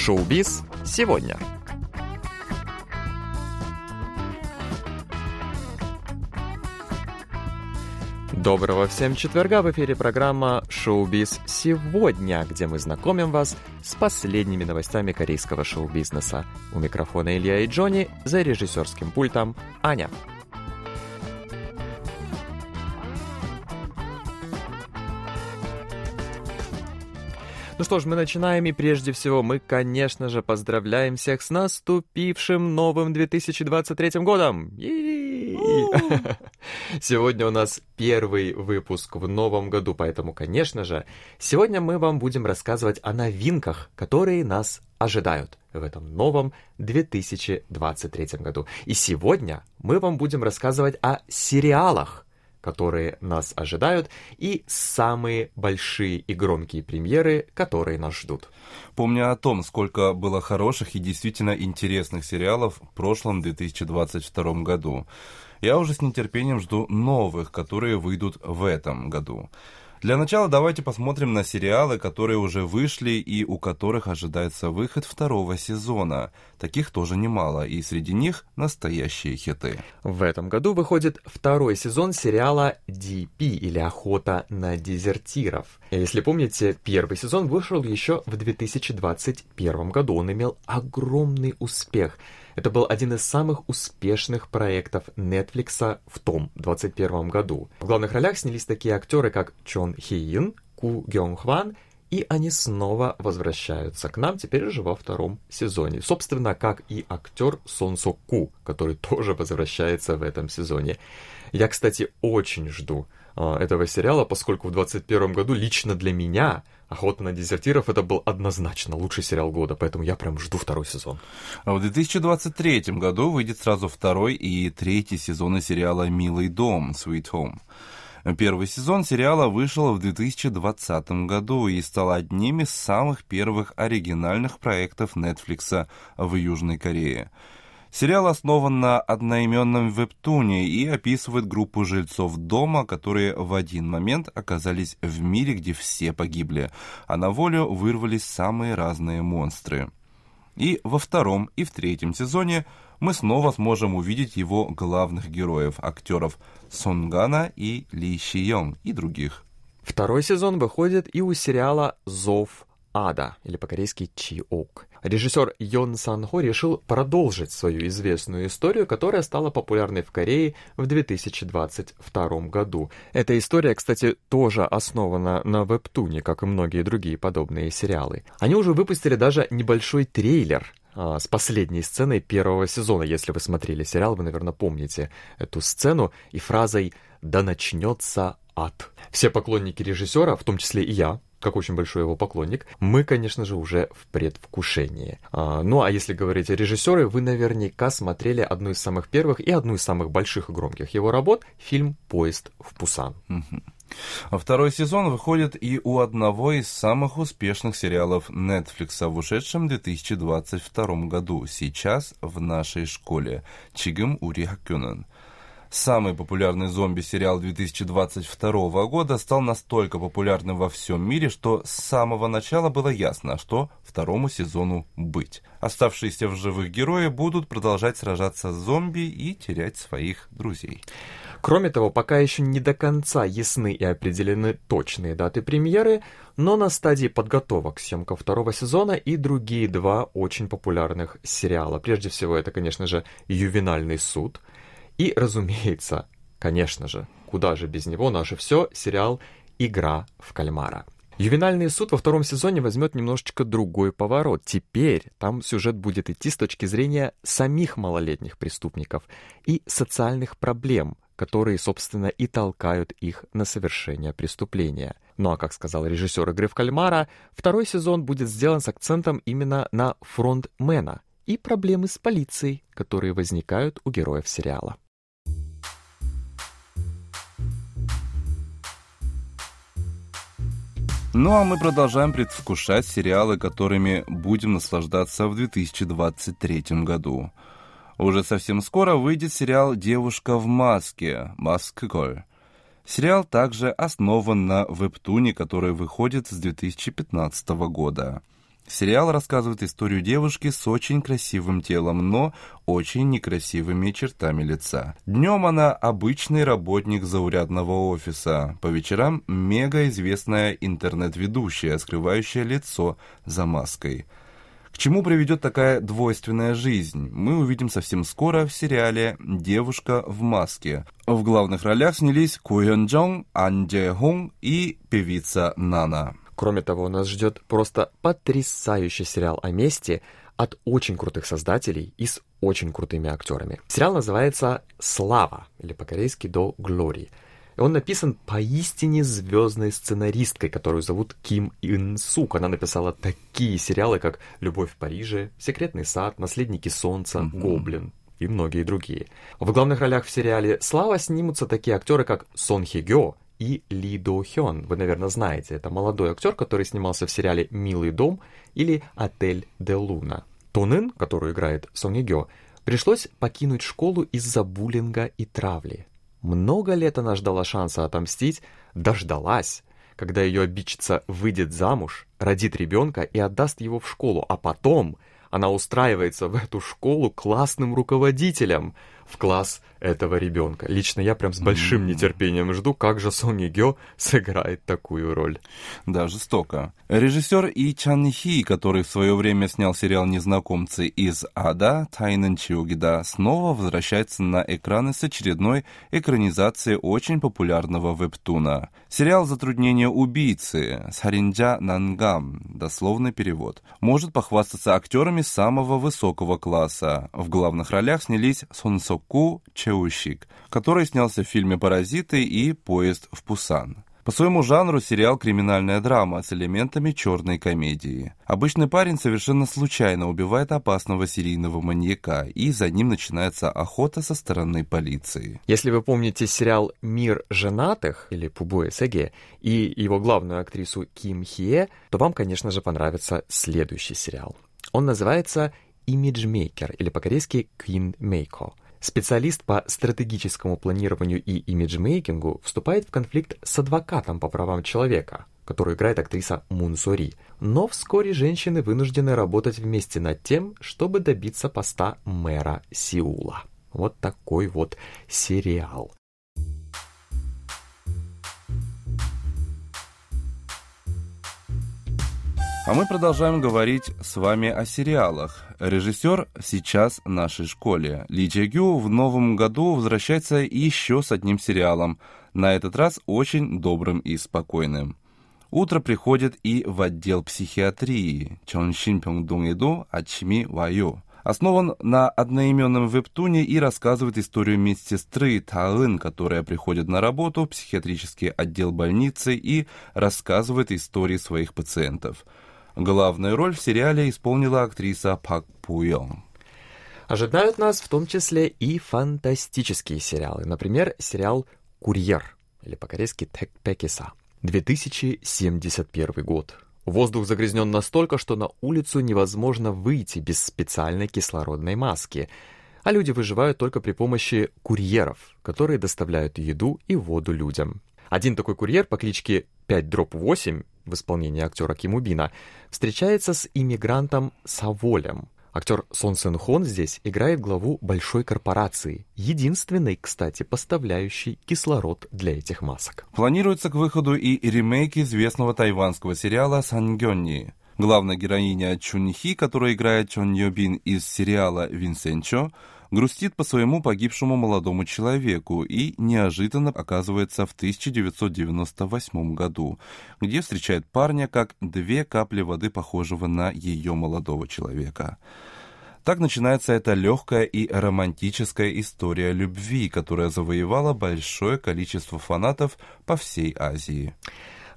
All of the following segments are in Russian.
Шоу-биз сегодня. Доброго всем четверга! В эфире программа «Шоу-биз сегодня», где мы знакомим вас с последними новостями корейского шоу-бизнеса. У микрофона Илья и Джонни, за режиссерским пультом Аня. Ну что ж, мы начинаем, и прежде всего мы, конечно же, поздравляем всех с наступившим новым 2023 годом! Сегодня у нас первый выпуск в новом году, поэтому, конечно же, сегодня мы вам будем рассказывать о новинках, которые нас ожидают в этом новом 2023 году. И сегодня мы вам будем рассказывать о сериалах, которые нас ожидают, и самые большие и громкие премьеры, которые нас ждут. Помня о том, сколько было хороших и действительно интересных сериалов в прошлом 2022 году, я уже с нетерпением жду новых, которые выйдут в этом году. Для начала давайте посмотрим на сериалы, которые уже вышли и у которых ожидается выход второго сезона. Таких тоже немало, и среди них настоящие хиты. В этом году выходит второй сезон сериала DP или «Охота на дезертиров». Если помните, первый сезон вышел еще в 2021 году. Он имел огромный успех – это был один из самых успешных проектов Netflix в том 21 году. В главных ролях снялись такие актеры, как Чон Хи Ин, Ку Гёнг Хван, и они снова возвращаются к нам теперь уже во втором сезоне. Собственно, как и актер Сон Со Ку, который тоже возвращается в этом сезоне. Я, кстати, очень жду э, этого сериала, поскольку в 2021 году лично для меня «Охота на дезертиров» это был однозначно лучший сериал года, поэтому я прям жду второй сезон. А в 2023 году выйдет сразу второй и третий сезоны сериала «Милый дом» «Sweet Home». Первый сезон сериала вышел в 2020 году и стал одним из самых первых оригинальных проектов Netflix в Южной Корее. Сериал основан на одноименном вебтуне и описывает группу жильцов дома, которые в один момент оказались в мире, где все погибли, а на волю вырвались самые разные монстры. И во втором и в третьем сезоне мы снова сможем увидеть его главных героев, актеров Сонгана и Ли Ши Йонг и других. Второй сезон выходит и у сериала «Зов ада» или по-корейски «Чиок». Режиссер Йон Сан Хо решил продолжить свою известную историю, которая стала популярной в Корее в 2022 году. Эта история, кстати, тоже основана на вебтуне, как и многие другие подобные сериалы. Они уже выпустили даже небольшой трейлер а, с последней сценой первого сезона. Если вы смотрели сериал, вы, наверное, помните эту сцену и фразой «Да начнется ад». Все поклонники режиссера, в том числе и я, как очень большой его поклонник, мы, конечно же, уже в предвкушении. А, ну а если говорить о режиссере, вы наверняка смотрели одну из самых первых и одну из самых больших и громких его работ, фильм «Поезд в Пусан». А второй сезон выходит и у одного из самых успешных сериалов Netflix в ушедшем 2022 году «Сейчас в нашей школе» Чигым Ури Хакюнен. Самый популярный зомби-сериал 2022 года стал настолько популярным во всем мире, что с самого начала было ясно, что второму сезону быть. Оставшиеся в живых герои будут продолжать сражаться с зомби и терять своих друзей. Кроме того, пока еще не до конца ясны и определены точные даты премьеры, но на стадии подготовок съемка второго сезона и другие два очень популярных сериала. Прежде всего, это, конечно же, «Ювенальный суд», и, разумеется, конечно же, куда же без него наше все, сериал «Игра в кальмара». Ювенальный суд во втором сезоне возьмет немножечко другой поворот. Теперь там сюжет будет идти с точки зрения самих малолетних преступников и социальных проблем, которые, собственно, и толкают их на совершение преступления. Ну а, как сказал режиссер «Игры в кальмара», второй сезон будет сделан с акцентом именно на фронтмена и проблемы с полицией, которые возникают у героев сериала. Ну а мы продолжаем предвкушать сериалы, которыми будем наслаждаться в 2023 году. Уже совсем скоро выйдет сериал «Девушка в маске» «Маскголь». Сериал также основан на вебтуне, который выходит с 2015 года. Сериал рассказывает историю девушки с очень красивым телом, но очень некрасивыми чертами лица. Днем она обычный работник заурядного офиса, по вечерам мега известная интернет-ведущая, скрывающая лицо за маской. К чему приведет такая двойственная жизнь, мы увидим совсем скоро в сериале «Девушка в маске». В главных ролях снялись Ку Йон Джонг, Ан Дже Хун и певица Нана. Кроме того, нас ждет просто потрясающий сериал о месте от очень крутых создателей и с очень крутыми актерами. Сериал называется «Слава» или по-корейски «До Глории». Он написан поистине звездной сценаристкой, которую зовут Ким Ин Сук. Она написала такие сериалы, как «Любовь в Париже», «Секретный сад», «Наследники солнца», mm-hmm. «Гоблин», и многие другие. В главных ролях в сериале «Слава» снимутся такие актеры, как Сон Хи Гё и Ли До Хён. Вы, наверное, знаете, это молодой актер, который снимался в сериале «Милый дом» или «Отель де Луна». Тонын, которую играет Сон Гё, пришлось покинуть школу из-за буллинга и травли. Много лет она ждала шанса отомстить, дождалась, когда ее обидчица выйдет замуж, родит ребенка и отдаст его в школу, а потом она устраивается в эту школу классным руководителем – в класс этого ребенка. Лично я прям с большим нетерпением жду, как же Сони Гё сыграет такую роль. Да, жестоко. Режиссер И Чан Хи, который в свое время снял сериал «Незнакомцы» из Ада, Тайнен Чиогида, снова возвращается на экраны с очередной экранизацией очень популярного вебтуна. Сериал «Затруднение убийцы» Саринджа Нангам, дословный перевод, может похвастаться актерами самого высокого класса. В главных ролях снялись Сон Сок Ку Чеущик, который снялся в фильме «Паразиты» и «Поезд в Пусан». По своему жанру сериал «Криминальная драма» с элементами черной комедии. Обычный парень совершенно случайно убивает опасного серийного маньяка, и за ним начинается охота со стороны полиции. Если вы помните сериал «Мир женатых» или «부부의 세계» и его главную актрису Ким Хи Э, то вам, конечно же, понравится следующий сериал. Он называется «Имиджмейкер» или по-корейски «Queen Maker». Специалист по стратегическому планированию и имиджмейкингу вступает в конфликт с адвокатом по правам человека, которую играет актриса Мун Сори. Но вскоре женщины вынуждены работать вместе над тем, чтобы добиться поста мэра Сеула. Вот такой вот сериал. А мы продолжаем говорить с вами о сериалах. Режиссер сейчас в нашей школе. Ли Чэ Гю в новом году возвращается еще с одним сериалом, на этот раз очень добрым и спокойным. Утро приходит и в отдел психиатрии Чоншин Пёнгдунгэду Ачми Вайо. Основан на одноименном вебтуне и рассказывает историю медсестры Таын, которая приходит на работу в психиатрический отдел больницы и рассказывает истории своих пациентов – Главную роль в сериале исполнила актриса Пак Пуйон. Ожидают нас в том числе и фантастические сериалы. Например, сериал «Курьер» или по-корейски «Текпекиса». 2071 год. Воздух загрязнен настолько, что на улицу невозможно выйти без специальной кислородной маски, а люди выживают только при помощи курьеров, которые доставляют еду и воду людям. Один такой курьер по кличке 5-8 в исполнении актера Киму Бина встречается с иммигрантом Саволем. Актер Сон Сэн Хон здесь играет главу большой корпорации, единственной, кстати, поставляющей кислород для этих масок. Планируется к выходу и ремейк известного тайванского сериала «Сангённи». Главная героиня Чун Хи, которая играет Чон Йо Бин из сериала «Винсенчо», грустит по своему погибшему молодому человеку и неожиданно оказывается в 1998 году, где встречает парня как две капли воды, похожего на ее молодого человека. Так начинается эта легкая и романтическая история любви, которая завоевала большое количество фанатов по всей Азии.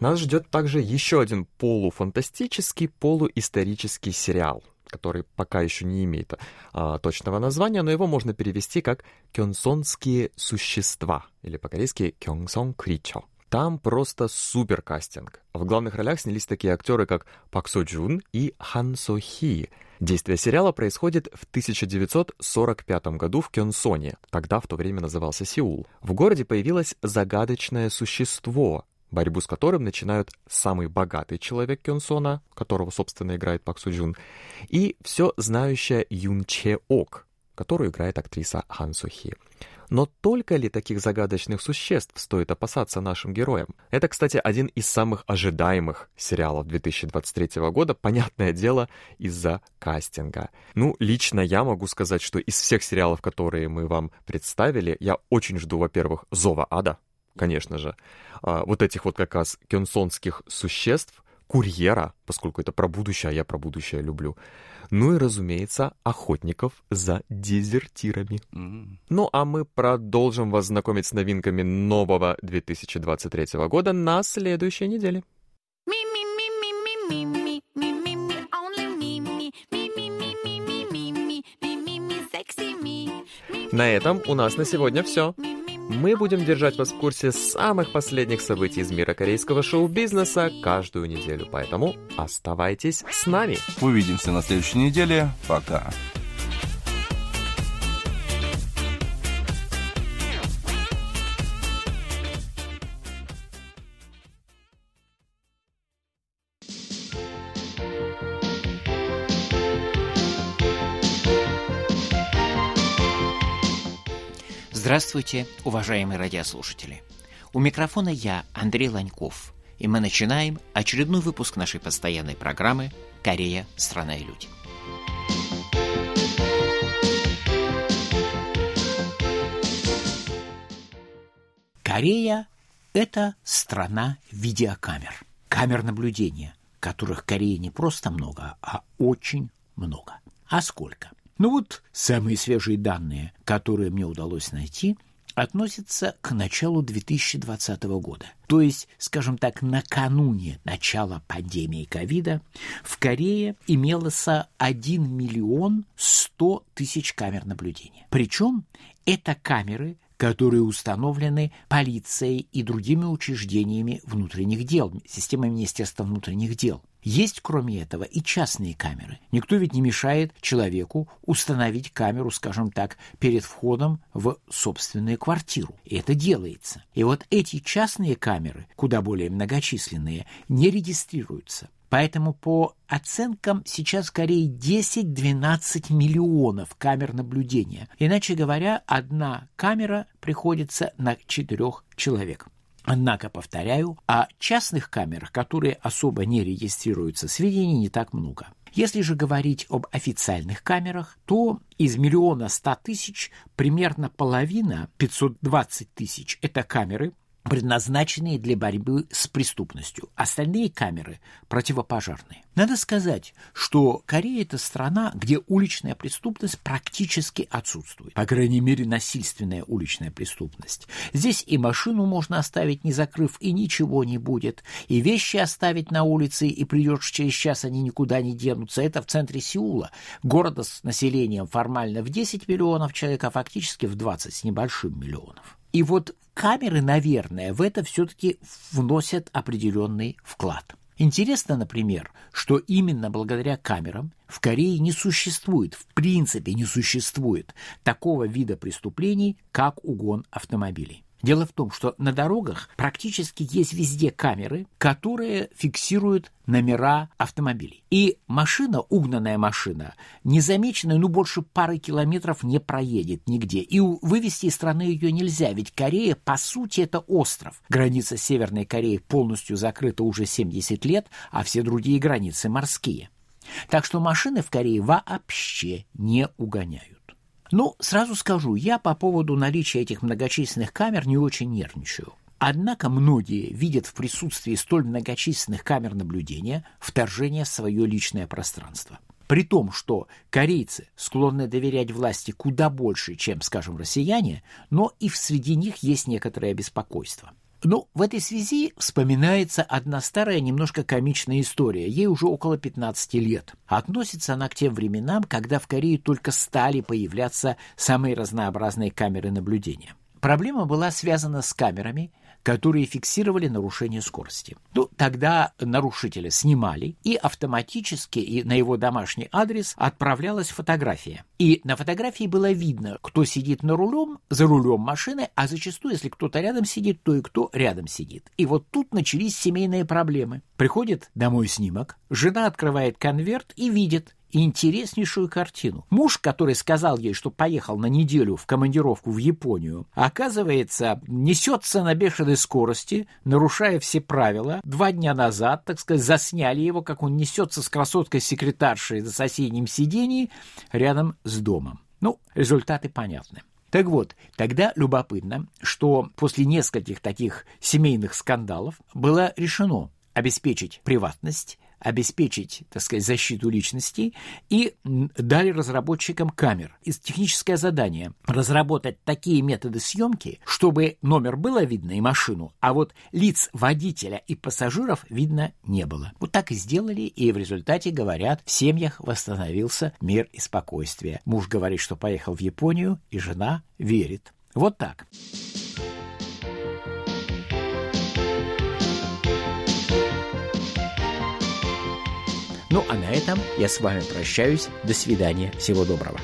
Нас ждет также еще один полуфантастический, полуисторический сериал – который пока еще не имеет а, точного названия, но его можно перевести как «кёнсонские существа» или по-корейски «кёнсон кричо». Там просто супер кастинг. В главных ролях снялись такие актеры, как Пак Со Джун и Хан Со Хи. Действие сериала происходит в 1945 году в Кёнсоне, тогда в то время назывался Сеул. В городе появилось загадочное существо, борьбу с которым начинают самый богатый человек Кёнсона, которого, собственно, играет Пак Суджун, и все знающая Юн Че Ок, которую играет актриса Хан Сухи. Но только ли таких загадочных существ стоит опасаться нашим героям? Это, кстати, один из самых ожидаемых сериалов 2023 года, понятное дело, из-за кастинга. Ну, лично я могу сказать, что из всех сериалов, которые мы вам представили, я очень жду, во-первых, «Зова ада», конечно же, а, вот этих вот как раз кёнсонских существ, курьера, поскольку это про будущее, а я про будущее люблю. Ну и, разумеется, охотников за дезертирами. Mm. Ну а мы продолжим вас знакомить с новинками нового 2023 года на следующей неделе. На этом у нас на сегодня все. Мы будем держать вас в курсе самых последних событий из мира корейского шоу-бизнеса каждую неделю, поэтому оставайтесь с нами. Увидимся на следующей неделе. Пока. Здравствуйте, уважаемые радиослушатели. У микрофона я, Андрей Ланьков, и мы начинаем очередной выпуск нашей постоянной программы «Корея. Страна и люди». Корея – это страна видеокамер, камер наблюдения, которых в Корее не просто много, а очень много. А сколько? Ну вот самые свежие данные, которые мне удалось найти, относятся к началу 2020 года. То есть, скажем так, накануне начала пандемии ковида в Корее имелось 1 миллион 100 тысяч камер наблюдения. Причем это камеры, которые установлены полицией и другими учреждениями внутренних дел, системой Министерства внутренних дел. Есть, кроме этого, и частные камеры. Никто ведь не мешает человеку установить камеру, скажем так, перед входом в собственную квартиру. И это делается. И вот эти частные камеры, куда более многочисленные, не регистрируются. Поэтому по оценкам сейчас в Корее 10-12 миллионов камер наблюдения. Иначе говоря, одна камера приходится на четырех человек. Однако, повторяю, о частных камерах, которые особо не регистрируются, сведений не так много. Если же говорить об официальных камерах, то из миллиона ста тысяч примерно половина, 520 тысяч, это камеры, предназначенные для борьбы с преступностью. Остальные камеры противопожарные. Надо сказать, что Корея – это страна, где уличная преступность практически отсутствует. По крайней мере, насильственная уличная преступность. Здесь и машину можно оставить, не закрыв, и ничего не будет. И вещи оставить на улице, и придешь через час, они никуда не денутся. Это в центре Сеула, города с населением формально в 10 миллионов человек, а фактически в 20 с небольшим миллионов. И вот камеры, наверное, в это все-таки вносят определенный вклад. Интересно, например, что именно благодаря камерам в Корее не существует, в принципе не существует такого вида преступлений, как угон автомобилей. Дело в том, что на дорогах практически есть везде камеры, которые фиксируют номера автомобилей. И машина, угнанная машина, незамеченная, ну, больше пары километров не проедет нигде. И вывести из страны ее нельзя, ведь Корея, по сути, это остров. Граница Северной Кореи полностью закрыта уже 70 лет, а все другие границы морские. Так что машины в Корее вообще не угоняют. Ну, сразу скажу, я по поводу наличия этих многочисленных камер не очень нервничаю. Однако многие видят в присутствии столь многочисленных камер наблюдения вторжение в свое личное пространство. При том, что корейцы склонны доверять власти куда больше, чем, скажем, россияне, но и среди них есть некоторое беспокойство. Ну, в этой связи вспоминается одна старая, немножко комичная история. Ей уже около 15 лет. Относится она к тем временам, когда в Корее только стали появляться самые разнообразные камеры наблюдения. проблема была связана с камерами, которые фиксировали нарушение скорости. Ну, тогда нарушителя снимали, и автоматически и на его домашний адрес отправлялась фотография. И на фотографии было видно, кто сидит на рулем, за рулем машины, а зачастую, если кто-то рядом сидит, то и кто рядом сидит. И вот тут начались семейные проблемы. Приходит домой снимок, жена открывает конверт и видит, интереснейшую картину. Муж, который сказал ей, что поехал на неделю в командировку в Японию, оказывается, несется на бешеной скорости, нарушая все правила. Два дня назад, так сказать, засняли его, как он несется с красоткой-секретаршей за соседним сиденьем рядом с домом. Ну, результаты понятны. Так вот, тогда любопытно, что после нескольких таких семейных скандалов было решено обеспечить приватность, обеспечить, так сказать, защиту личности и дали разработчикам камер. И техническое задание – разработать такие методы съемки, чтобы номер было видно и машину, а вот лиц водителя и пассажиров видно не было. Вот так и сделали, и в результате, говорят, в семьях восстановился мир и спокойствие. Муж говорит, что поехал в Японию, и жена верит. Вот так. Ну а на этом я с вами прощаюсь. До свидания. Всего доброго.